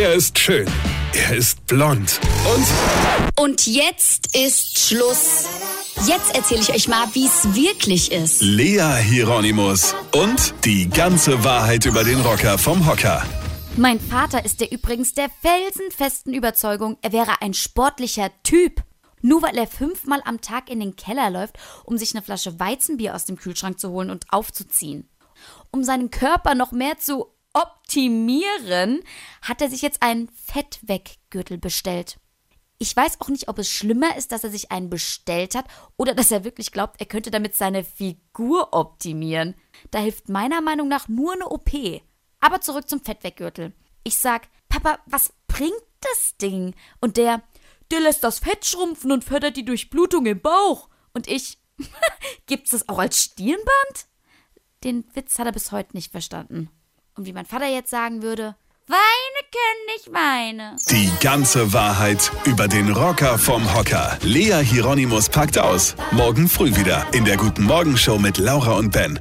Er ist schön. Er ist blond. Und Und jetzt ist Schluss. Jetzt erzähle ich euch mal, wie es wirklich ist. Lea Hieronymus. Und die ganze Wahrheit über den Rocker vom Hocker. Mein Vater ist der übrigens der felsenfesten Überzeugung, er wäre ein sportlicher Typ. Nur weil er fünfmal am Tag in den Keller läuft, um sich eine Flasche Weizenbier aus dem Kühlschrank zu holen und aufzuziehen. Um seinen Körper noch mehr zu optimieren, hat er sich jetzt einen Fettweggürtel bestellt. Ich weiß auch nicht, ob es schlimmer ist, dass er sich einen bestellt hat oder dass er wirklich glaubt, er könnte damit seine Figur optimieren. Da hilft meiner Meinung nach nur eine OP. Aber zurück zum Fettweggürtel. Ich sag, Papa, was bringt das Ding? Und der, der lässt das Fett schrumpfen und fördert die Durchblutung im Bauch. Und ich, gibt's das auch als Stirnband? Den Witz hat er bis heute nicht verstanden. Und wie mein Vater jetzt sagen würde, Weine können nicht weine. Die ganze Wahrheit über den Rocker vom Hocker. Lea Hieronymus packt aus. Morgen früh wieder in der Guten Morgen Show mit Laura und Ben.